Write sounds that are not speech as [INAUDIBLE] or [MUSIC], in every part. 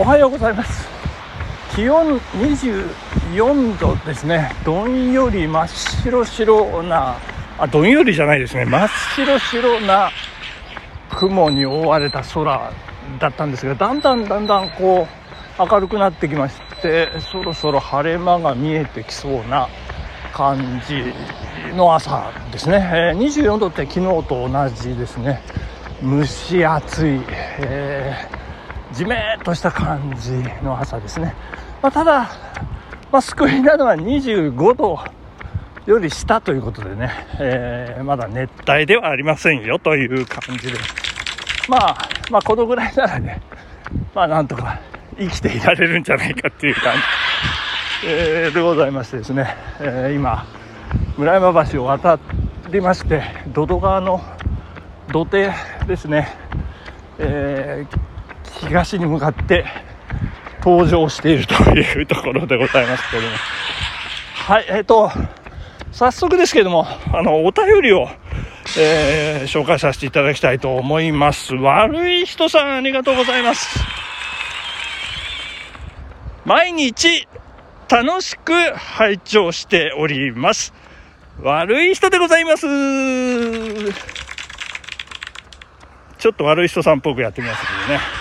おはようございます。気温24度ですね。どんより真っ白白なあどんよりじゃないですね。真っ白白な雲に覆われた空だったんですがだんだんだんだんこう明るくなってきましてそろそろ晴れ間が見えてきそうな感じの朝ですね、え、24度って昨日と同じですね。蒸し暑い、えー、じめっとした感じの朝ですね、まあ、ただ、まあ、救いなのは25度より下ということでね、えー、まだ熱帯ではありませんよという感じで、まあ、まあこのぐらいならねまあなんとか生きていられるんじゃないかっていう感じ、えー、でございましてですね、えー、今村山橋を渡りまして土戸川の土手ですね、えー、東に向かって登場しているというところでございますけれども。はいえっ、ー、と早速ですけれどもあのお便りを、えー、紹介させていただきたいと思います。悪い人さんありがとうございます。毎日楽しく拝聴しております。悪い人でございます。ちょっと悪い人さんっぽくやってみますけどね。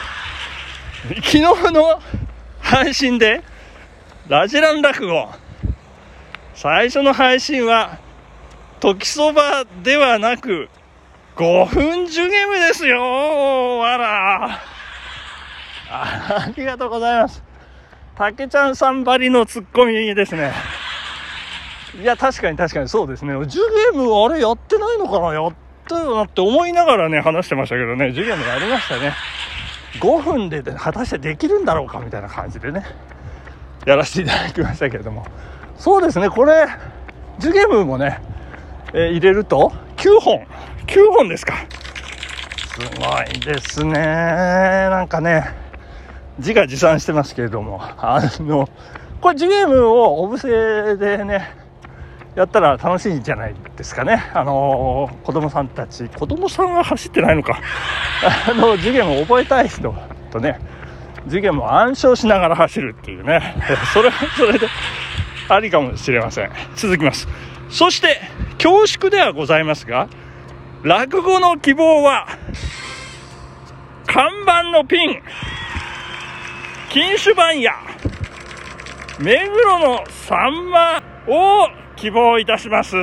昨日の配信で、ラジラン落語、最初の配信は、時そばではなく、5分受ゲームですよあらありがとうございます。竹ちゃんさんばりのツッコミですね。いや、確かに確かにそうですね。ジュゲームあれやってないのかな？やったよなって思いながらね、話してましたけどね、授業もやりましたね。5分で果たしてできるんだろうかみたいな感じでね、やらせていただきましたけれども。そうですね、これ、ジュゲームもね、えー、入れると9本。9本ですか。すごいですね。なんかね、自画自賛してますけれども、あの、これジュゲームをお布施でね、やったら楽しいんじゃないですかね。あのー、子供さんたち、子供さんは走ってないのか。[LAUGHS] あの、授業を覚えたい人とね、授業も暗唱しながら走るっていうね。[LAUGHS] それはそれでありかもしれません。続きます。そして、恐縮ではございますが、落語の希望は、看板のピン、金酒番屋、目黒のサンマを希望いたします。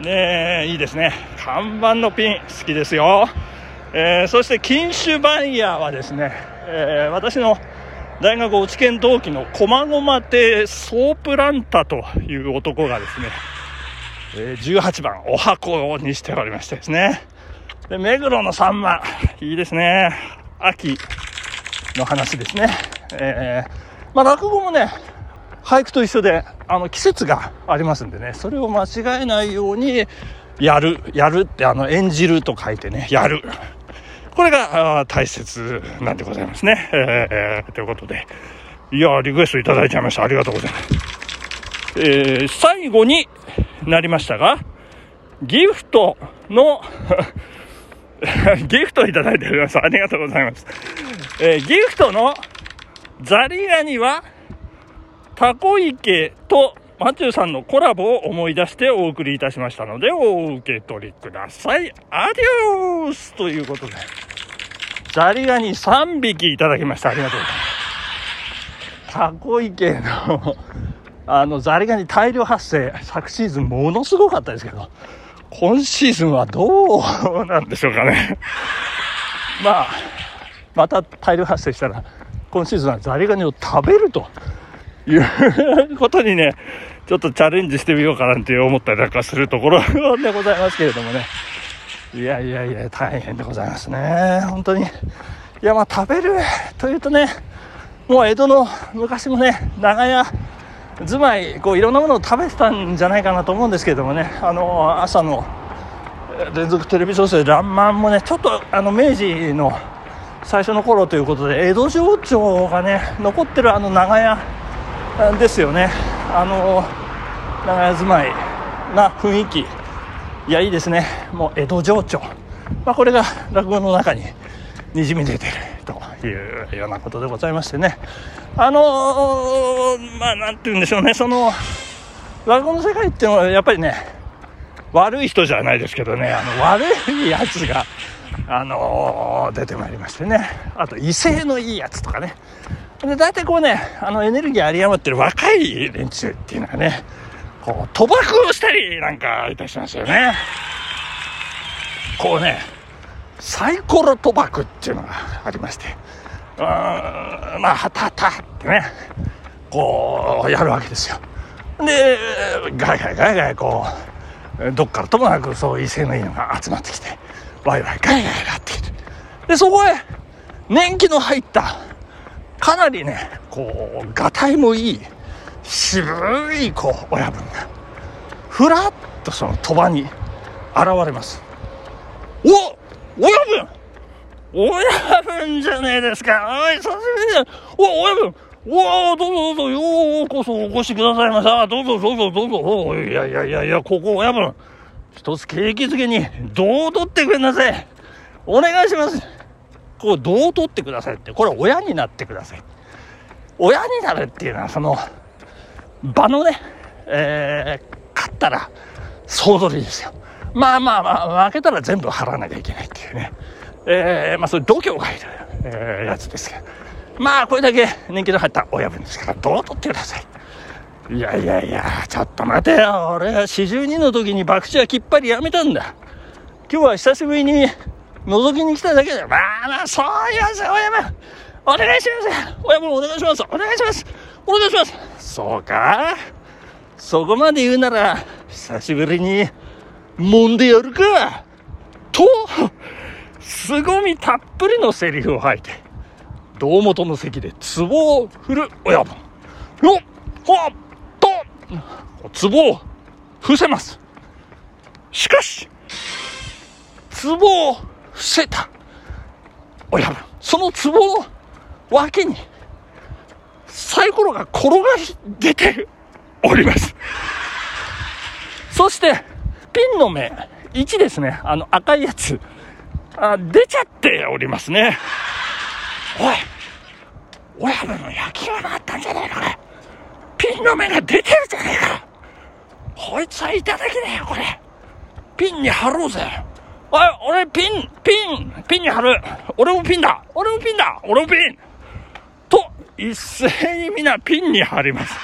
ねえ、いいですね。看板のピン、好きですよ。えー、そして、金酒バイヤーはですね、えー、私の大学落研同期の駒込亭ソープランタという男がですね、えー、18番お箱にしておりましてですね。で、目黒のサンマ、いいですね。秋の話ですね。えー、まあ落語もね、俳句と一緒で、あの、季節がありますんでね、それを間違えないように、やる、やるって、あの、演じると書いてね、やる。これが大切なんでございますね。えー、ということで、いや、リクエストいただいちゃいました。ありがとうございます。えー、最後になりましたが、ギフトの [LAUGHS] ギフトいただいております。ありがとうございます。えー、ギフトのザリガニは、タコ池とマチューさんのコラボを思い出してお送りいたしましたので、お受け取りください。アディオースということで、ザリガニ3匹いただきました。ありがとうございます。タコ池のあの、ザリガニ大量発生、昨シーズンものすごかったですけど、今シーズンはどうなんでしょうかね。まあ、また大量発生したら、今シーズンはザリガニを食べるということにね、ちょっとチャレンジしてみようかなんて思ったりなんかするところでございますけれどもね。いやいやいや、大変でございますね。本当に。いや、まあ食べるというとね、もう江戸の昔もね、長屋、住まい、こういろんなものを食べてたんじゃないかなと思うんですけれどもね、あの、朝の連続テレビ小説「らんまん」もねちょっとあの明治の最初の頃ということで江戸情緒がね残ってるあの長屋ですよね。あの長屋住まいな雰囲気。いやいいですね。もう江戸情緒、まあ、これが落語の中ににじみ出てるというようなことでございましてね。あのー、まあなんて言うんでしょうね。その落語の世界っていうのはやっぱりね悪い人じゃないですけどね。あの悪いやつがあのー、出てまいりましてね。あと威勢のいいやつとかね。で大体こうねあのエネルギー有り余ってる若い連中っていうのはねこう賭博をしたりなんかいたしますよね。こうねサイコロ賭博っていうのがありましてうーんまあはたはたってねこうやるわけですよ。でガイガイガイガイこうどっからともなくそう威勢のいいのが集まってきてワイワイガイガイガイってきてでそこへ年季の入ったかなりねこうがたいもいい渋いこう親分がふらっとその賭場に現れます。お親分!親分じゃねえですか。おい久しぶりだお親分!おおどうぞどうぞ。ようこそお越しくださいました。どうぞどうぞどうぞ。おいやいやいやいやここ親分。一つ景気づけにどう取ってください。お願いします。こうどう取ってくださいって。これ親になってください。親になるっていうのはその場のね、えー、勝ったら総取りですよ。まあまあまあ負けたら全部払わなきゃいけないっていうね。えー、まあそういう度胸がいる、えー、やつですがまあこれだけ人気の入った親分ですからどう取ってください。いやいやいやちょっと待てよ。俺は四十二の時に博打はきっぱりやめたんだ。今日は久しぶりに覗きに来ただけだよまあまあそう言わせ親分お願いします。親分お願いします。お願いします。お願いします。そうか。そこまで言うなら久しぶりに揉んでやるか。と凄みたっぷりのセリフを吐いて胴元の席で壺を振る親分。よっほっと壺を伏せます。しかし壺を伏せた。親分その壺の脇にサイコロが転がり出ております。そしてピンの目1ですね。あの赤いやつあ出ちゃっておりますね。おい親分の焼きがあったんじゃねえかねピンの目が出てるじゃねえか。こいつはいただきだよこれ。ピンに貼ろうぜ。おい俺ピンピンピンに貼る。俺もピンだ。俺もピンだ。俺もピン。と一斉に皆ピンに貼ります。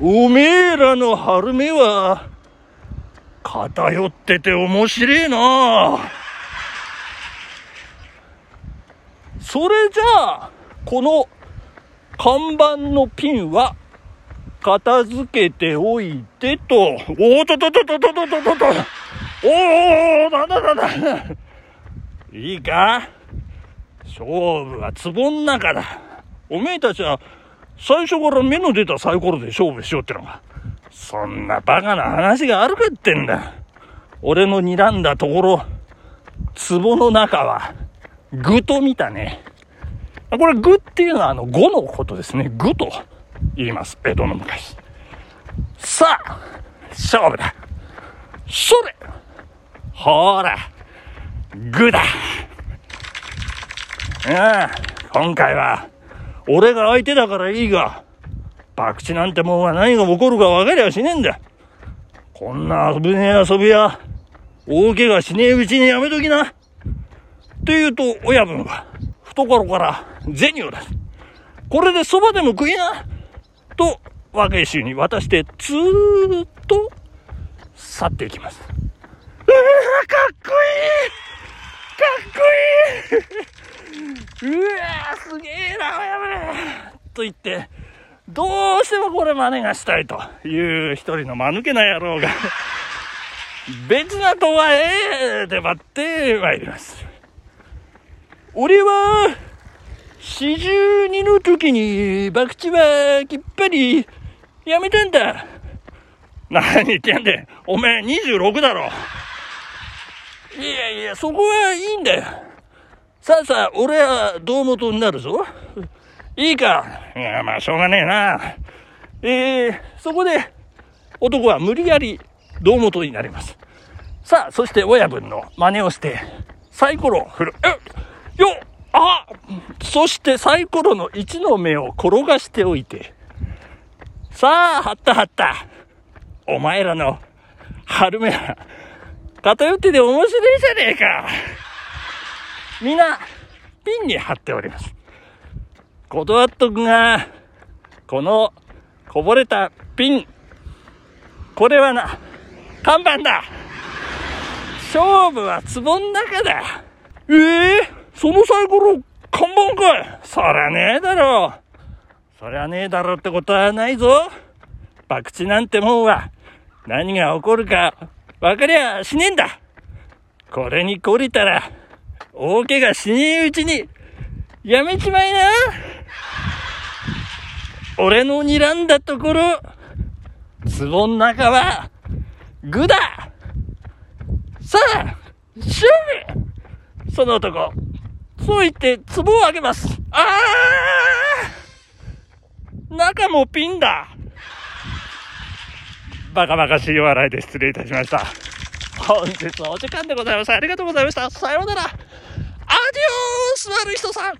おめえらの貼る目は偏ってて面白えな。それじゃあ、この看板のピンは片付けておいてと、おーととととととととと、おー、なんだなんだ。いいか勝負は壺ん中だ。おめえたちは最初から目の出たサイコロで勝負しようってのが。そんなバカな話があるかってんだ。俺の睨んだところ、壺の中は、具と見たね。これ具っていうのはあの語のことですね。具と言います。江戸の昔。さあ、勝負だ。それほら、具だ。うん、今回は、俺が相手だからいいが、博打なんてもんは何が起こるか分かりゃしねえんだ。こんな危ねえ遊びは、大怪我しねえうちにやめときな。と言うと、親分は、懐から銭を出す。これで蕎麦でも食いな。と、若い衆に渡して、ずーっと去っていきます。かっこいい [LAUGHS] うわすげえな、親分と言って、どうしてもこれ真似がしたいという一人の間抜けな野郎が [LAUGHS] 別なとはええで待ってまいります。俺は、四十二の時に、博打はきっぱりやめたんだ。何言ってんだよ。お前26だろ。いやいや、そこはいいんだよ。さあさあ、俺は胴元になるぞ。いいか？いや、まあ、しょうがねえな。えー、そこで、男は無理やり胴元になります。さあ、そして親分の真似をして、サイコロを振る。えよあそしてサイコロの1の目を転がしておいて。さあ、張った張った。お前らの春目は偏ってて面白いじゃねえか。みんな、ピンに貼っております。断っとくが、このこぼれたピン、これはな、看板だ。勝負は壺の中だ。ええー、そのサイコロ、看板かい。そりゃねえだろ。そりゃねえだろってことはないぞ。博打なんてもんは、何が起こるか、分かりゃしねえんだ。これに懲りたら、大怪我しねえうちに、やめちまいな。俺の睨んだところ、壺の中は、具ださあ、勝負。その男、そう言って壺をあげます。ああ中もピンだ。バカバカしい笑いで失礼いたしました。本日お時間でございます。ありがとうございました。さようなら。アディオース悪い人さん